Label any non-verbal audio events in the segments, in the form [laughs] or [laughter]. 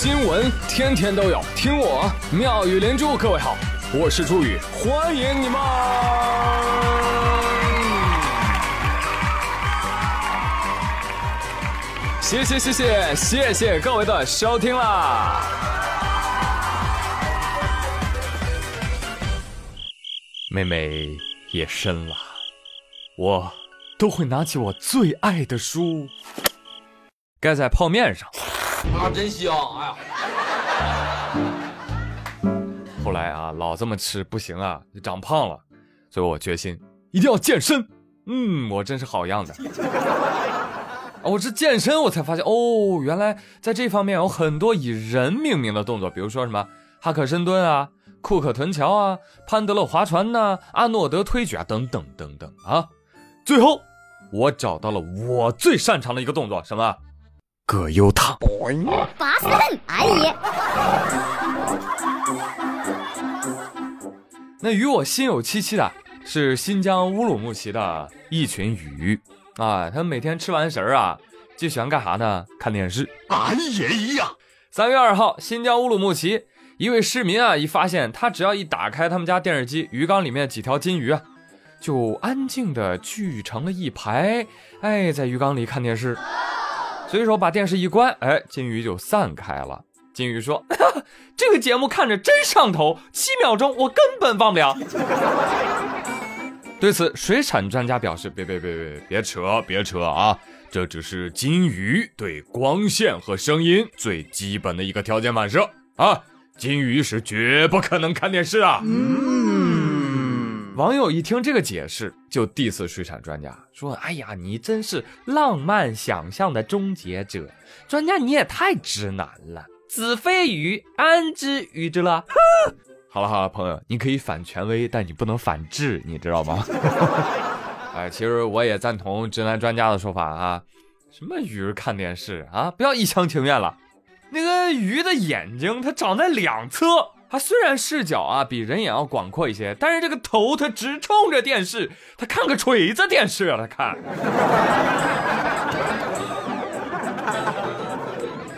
新闻天天都有，听我妙语连珠。各位好，我是朱宇，欢迎你们！谢谢谢谢谢谢各位的收听啦！妹妹夜深了，我都会拿起我最爱的书，盖在泡面上。[laughs] 啊，真香！哎呀，[laughs] 后来啊，老这么吃不行啊，就长胖了，所以我决心一定要健身。嗯，我真是好样的。我是健身，我才发现哦，原来在这方面有很多以人命名的动作，比如说什么哈克深蹲啊、库克臀桥啊、潘德勒划船呐、阿诺德推举啊，等等等等啊。最后，我找到了我最擅长的一个动作，什么？葛优躺。拔死很，哎呀！那与我心有戚戚的是新疆乌鲁木齐的一群鱼啊，他们每天吃完食儿啊，就喜欢干啥呢？看电视。俺也一样。三月二号，新疆乌鲁木齐一位市民啊，一发现他只要一打开他们家电视机，鱼缸里面几条金鱼啊，就安静的聚成了一排，哎，在鱼缸里看电视。随手把电视一关，哎，金鱼就散开了。金鱼说：“这个节目看着真上头，七秒钟我根本忘不了。[laughs] ”对此，水产专家表示：“别别别别别扯别扯啊！这只是金鱼对光线和声音最基本的一个条件反射啊，金鱼是绝不可能看电视啊。”嗯网友一听这个解释，就 diss 水产专家说：“哎呀，你真是浪漫想象的终结者，专家你也太直男了。子非鱼，安知鱼之乐？” [laughs] 好了好了，朋友，你可以反权威，但你不能反智，你知道吗？[laughs] 哎，其实我也赞同直男专家的说法啊，什么鱼看电视啊，不要一厢情愿了。那个鱼的眼睛它长在两侧。它虽然视角啊比人眼要广阔一些，但是这个头它直冲着电视，它看个锤子电视啊，它看。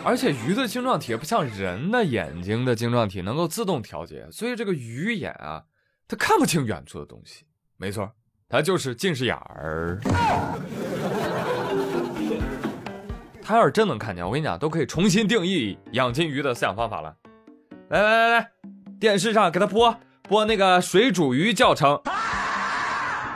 而且鱼的晶状体不像人的眼睛的晶状体能够自动调节，所以这个鱼眼啊，它看不清远处的东西。没错，它就是近视眼儿。它要是真能看见，我跟你讲，都可以重新定义养金鱼的饲养方法了。来来来来，电视上给他播播那个水煮鱼教程，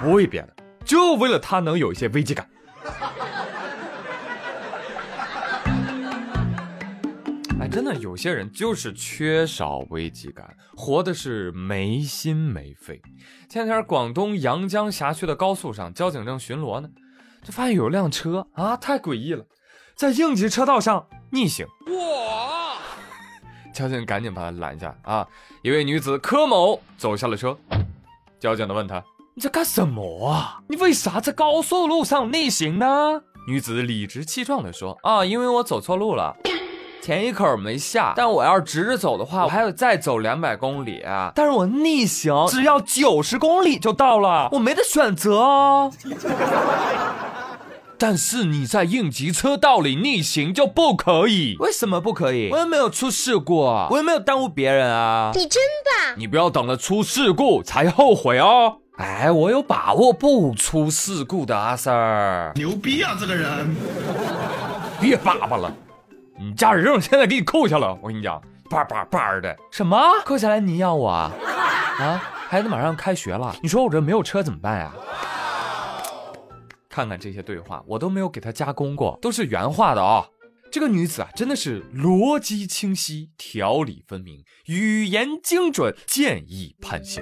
不为别的，就为了他能有一些危机感。[laughs] 哎，真的，有些人就是缺少危机感，活的是没心没肺。前天广东阳江辖区的高速上，交警正巡逻呢，就发现有辆车啊，太诡异了，在应急车道上逆行。哇！交警赶紧把他拦下啊！一位女子柯某走下了车，交警的问他：“你在干什么啊？你为啥在高速路上逆行呢？”女子理直气壮地说：“啊，因为我走错路了，前一口没下，但我要是直着走的话，我还得再走两百公里，但是我逆行只要九十公里就到了，我没得选择哦。”但是你在应急车道里逆行就不可以？为什么不可以？我又没有出事故啊，我又没有耽误别人啊！你真棒！你不要等了出事故才后悔哦！哎，我有把握不出事故的阿 Sir，牛逼啊！这个人，别叭叭了，你驾驶证现在给你扣下了，我跟你讲，叭叭叭的，什么扣下来你要我啊？啊，孩子马上开学了，你说我这没有车怎么办呀？看看这些对话，我都没有给他加工过，都是原话的啊。这个女子啊，真的是逻辑清晰、条理分明、语言精准、建议判刑。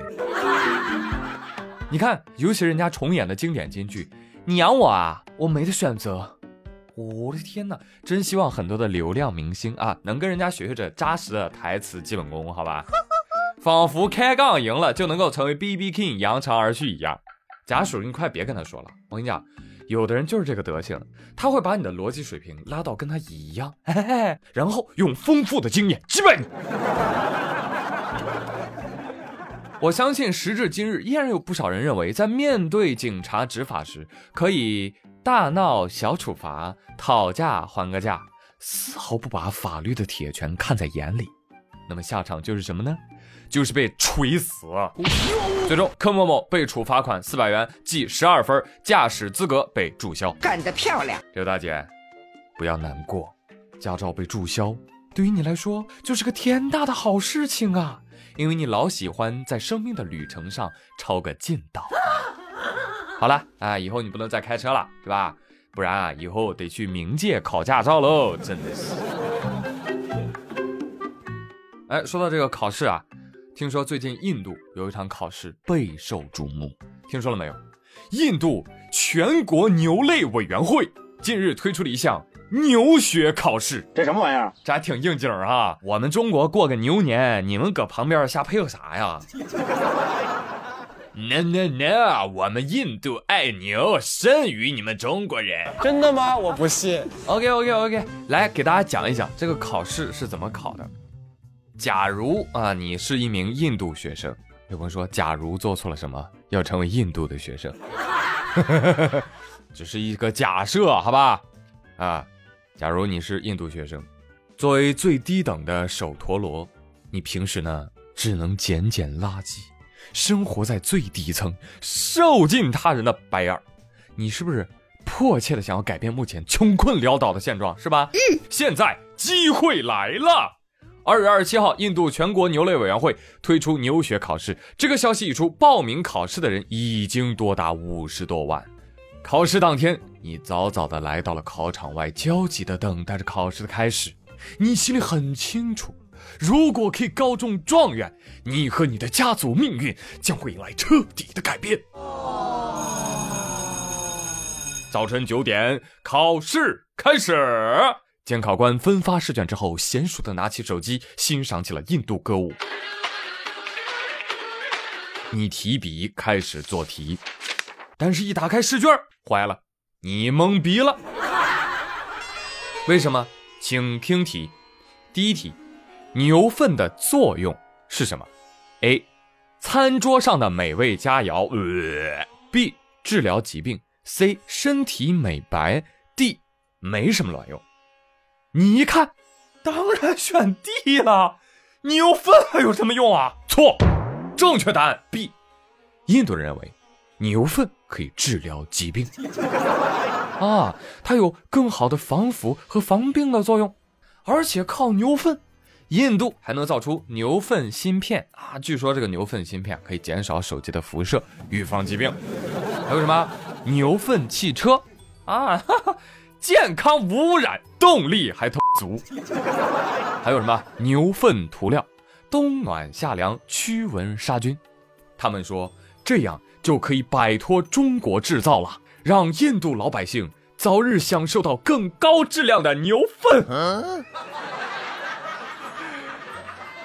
你看，尤其人家重演的经典金句：“你养我啊，我没得选择。”我的天哪，真希望很多的流量明星啊，能跟人家学学这扎实的台词基本功，好吧？仿佛开杠赢了就能够成为 B B King 扬长而去一样。贾属，你快别跟他说了，我跟你讲。有的人就是这个德行，他会把你的逻辑水平拉到跟他一样，嘿嘿然后用丰富的经验击败你。我相信时至今日，依然有不少人认为，在面对警察执法时，可以大闹小处罚，讨价还个价，丝毫不把法律的铁拳看在眼里，那么下场就是什么呢？就是被锤死。最终，柯某某被处罚款四百元，记十二分，驾驶资格被注销。干得漂亮！刘大姐，不要难过，驾照被注销，对于你来说就是个天大的好事情啊！因为你老喜欢在生命的旅程上抄个近道。[laughs] 好了啊，以后你不能再开车了，是吧？不然啊，以后得去冥界考驾照喽，真的是。哎，说到这个考试啊，听说最近印度有一场考试备受瞩目，听说了没有？印度全国牛类委员会近日推出了一项牛学考试，这什么玩意儿？这还挺应景啊！我们中国过个牛年，你们搁旁边瞎配合啥呀？No No No，我们印度爱牛胜于你们中国人。真的吗？我不信。OK OK OK，来给大家讲一讲这个考试是怎么考的。假如啊，你是一名印度学生，有朋友说，假如做错了什么，要成为印度的学生，[laughs] 只是一个假设，好吧？啊，假如你是印度学生，作为最低等的手陀螺，你平时呢只能捡捡垃圾，生活在最底层，受尽他人的白眼儿，你是不是迫切的想要改变目前穷困潦倒的现状，是吧？嗯。现在机会来了。二月二十七号，印度全国牛类委员会推出牛血考试。这个消息一出，报名考试的人已经多达五十多万。考试当天，你早早的来到了考场外，焦急的等待着考试的开始。你心里很清楚，如果可以高中状元，你和你的家族命运将会迎来彻底的改变。早晨九点，考试开始。监考官分发试卷之后，娴熟的拿起手机欣赏起了印度歌舞。你提笔开始做题，但是一打开试卷，坏了，你懵逼了。为什么？请听题。第一题，牛粪的作用是什么？A. 餐桌上的美味佳肴。呃、B. 治疗疾病。C. 身体美白。D. 没什么卵用。你一看，当然选 D 了。牛粪还有什么用啊？错，正确答案 B。印度人认为牛粪可以治疗疾病啊，它有更好的防腐和防病的作用，而且靠牛粪，印度还能造出牛粪芯片啊！据说这个牛粪芯片可以减少手机的辐射，预防疾病。还有什么牛粪汽车啊？哈哈健康无污染，动力还特足。还有什么牛粪涂料，冬暖夏凉，驱蚊杀菌。他们说这样就可以摆脱中国制造了，让印度老百姓早日享受到更高质量的牛粪。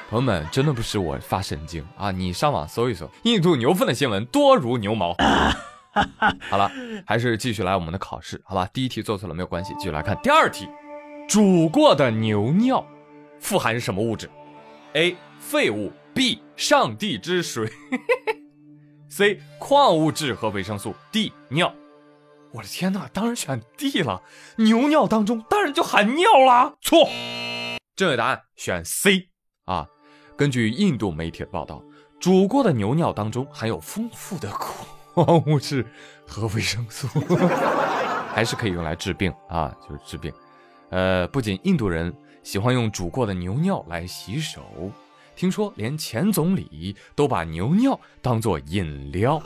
朋友们，真的不是我发神经啊！你上网搜一搜，印度牛粪的新闻多如牛毛。[laughs] 好了，还是继续来我们的考试，好吧？第一题做错了没有关系，继续来看第二题。煮过的牛尿富含什么物质？A. 废物 B. 上帝之水 [laughs] C. 矿物质和维生素 D. 尿。我的天哪，当然选 D 了。牛尿当中当然就含尿啦。错，正确答案选 C 啊。根据印度媒体的报道，煮过的牛尿当中含有丰富的矿物质和维生素，[laughs] 还是可以用来治病啊，就是治病。呃，不仅印度人喜欢用煮过的牛尿来洗手，听说连前总理都把牛尿当做饮料。不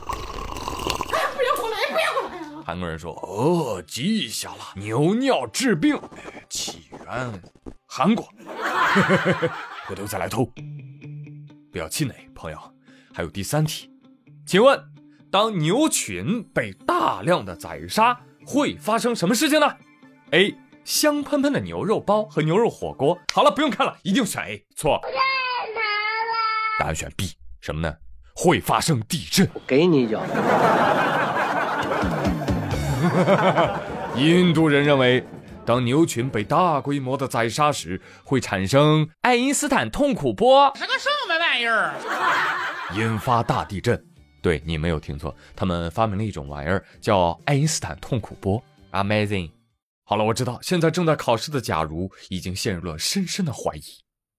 要过来，不要过来！韩国人说：“哦，记下了，牛尿治病，起源韩国，回头再来偷。不要气馁，朋友。还有第三题，请问，当牛群被大量的宰杀，会发生什么事情呢？A. 香喷喷的牛肉包和牛肉火锅。好了，不用看了，一定选 A。错，答案选 B。什么呢？会发生地震。我给你一脚。[laughs] 印度人认为，当牛群被大规模的宰杀时，会产生爱因斯坦痛苦波，是个什么玩意儿？引发大地震。对你没有听错，他们发明了一种玩意儿，叫爱因斯坦痛苦波。Amazing。好了，我知道现在正在考试的假如已经陷入了深深的怀疑。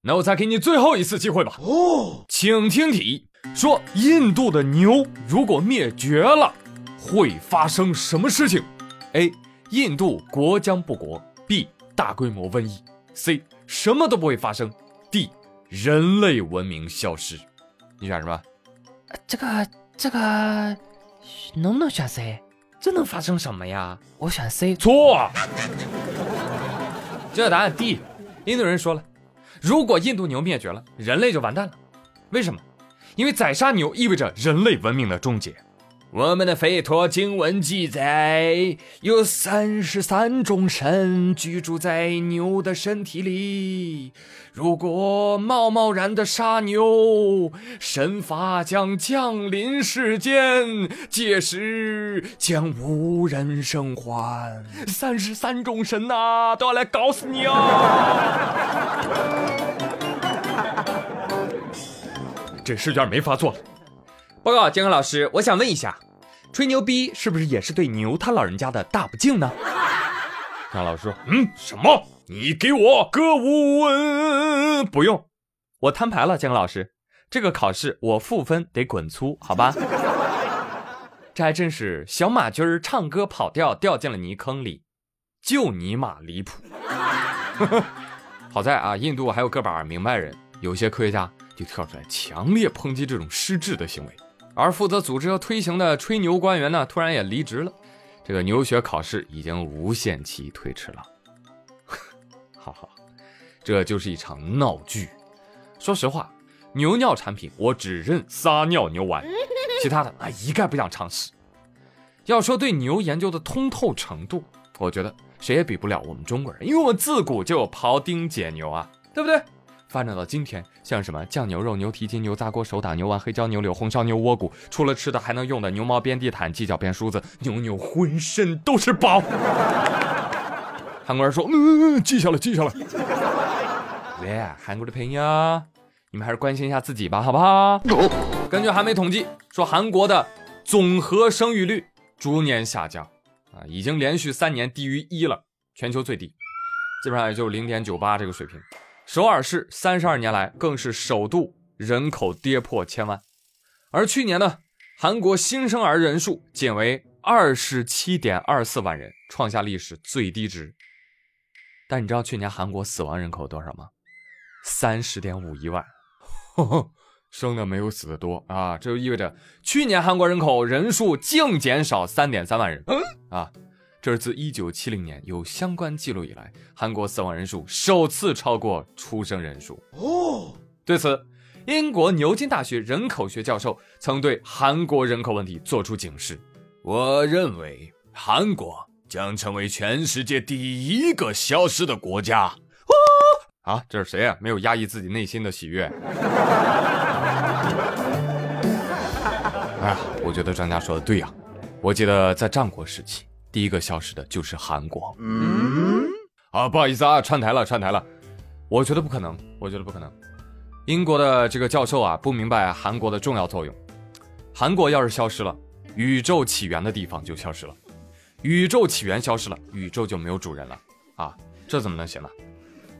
那我再给你最后一次机会吧。哦，请听题：说印度的牛如果灭绝了，会发生什么事情？A. 印度国将不国。B. 大规模瘟疫。C. 什么都不会发生。D. 人类文明消失。你选什么？这个这个能不能选 C？这能发生什么呀？我选 C。错。[laughs] 这答案 D。印度人说了。如果印度牛灭绝了，人类就完蛋了。为什么？因为宰杀牛意味着人类文明的终结。我们的吠陀经文记载，有三十三种神居住在牛的身体里。如果贸贸然的杀牛，神罚将降临世间，届时将无人生还。三十三种神呐，都要来搞死你啊！这试卷没法做了。报告监考老师，我想问一下，吹牛逼是不是也是对牛他老人家的大不敬呢？[laughs] 监考老师说：“嗯，什么？你给我歌舞文？不用，我摊牌了。姜老师，这个考试我负分得滚粗，好吧？[laughs] 这还真是小马驹儿唱歌跑调掉进了泥坑里，就尼玛离谱。[laughs] 好在啊，印度还有个把明白人，有些科学家就跳出来强烈抨击这种失智的行为。”而负责组织和推行的吹牛官员呢，突然也离职了。这个牛学考试已经无限期推迟了。[laughs] 哈哈，这就是一场闹剧。说实话，牛尿产品我只认撒尿牛丸，[laughs] 其他的啊一概不想尝试。要说对牛研究的通透程度，我觉得谁也比不了我们中国人，因为我们自古就有庖丁解牛啊，对不对？发展到今天，像什么酱牛肉、牛蹄筋、牛杂锅、手打牛丸、黑椒牛柳、红烧牛窝骨，除了吃的还能用的牛毛编地毯、鸡脚编梳子，牛牛浑身都是宝。韩国人说：“嗯，记下来，记下来。”喂，韩国的朋友，你们还是关心一下自己吧，好不好？根据韩媒统计，说韩国的总和生育率逐年下降，啊，已经连续三年低于一了，全球最低，基本上也就零点九八这个水平。首尔市三十二年来更是首度人口跌破千万，而去年呢，韩国新生儿人数仅为二十七点二四万人，创下历史最低值。但你知道去年韩国死亡人口多少吗？三十点五一万，[laughs] 生的没有死的多啊！这就意味着去年韩国人口人数净减少三点三万人嗯啊。这是自1970年有相关记录以来，韩国死亡人数首次超过出生人数。哦，对此，英国牛津大学人口学教授曾对韩国人口问题作出警示：“我认为韩国将成为全世界第一个消失的国家。”啊，这是谁啊？没有压抑自己内心的喜悦。[laughs] 哎呀，我觉得专家说的对呀。我记得在战国时期。第一个消失的就是韩国。嗯，啊，不好意思啊，串台了，串台了。我觉得不可能，我觉得不可能。英国的这个教授啊，不明白韩国的重要作用。韩国要是消失了，宇宙起源的地方就消失了。宇宙起源消失了，宇宙就没有主人了。啊，这怎么能行呢？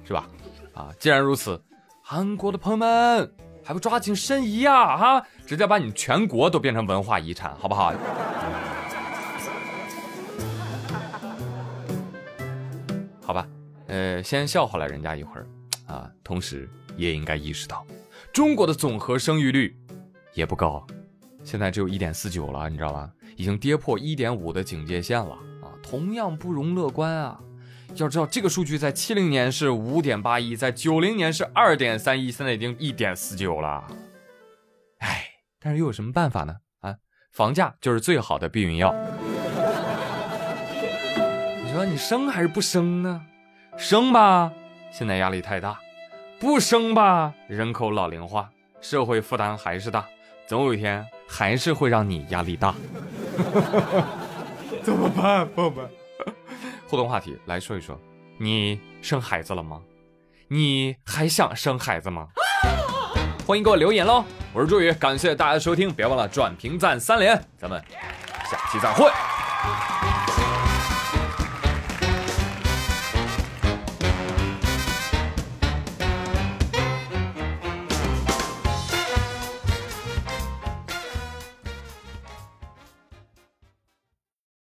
是吧？啊，既然如此，韩国的朋友们还不抓紧申遗啊？哈，直接把你全国都变成文化遗产，好不？好先笑话了人家一会儿，啊，同时也应该意识到，中国的总和生育率也不高，现在只有一点四九了，你知道吧？已经跌破一点五的警戒线了啊，同样不容乐观啊！要知道这个数据在七零年是五点八一，在九零年是二点三一，现在已经一点四九了。哎，但是又有什么办法呢？啊，房价就是最好的避孕药。你说你生还是不生呢？生吧，现在压力太大；不生吧，人口老龄化，社会负担还是大，总有一天还是会让你压力大。[laughs] 怎么办，朋友们？[laughs] 互动话题来说一说，你生孩子了吗？你还想生孩子吗？欢迎给我留言喽！我是朱宇，感谢大家的收听，别忘了转评赞三连，咱们下期再会。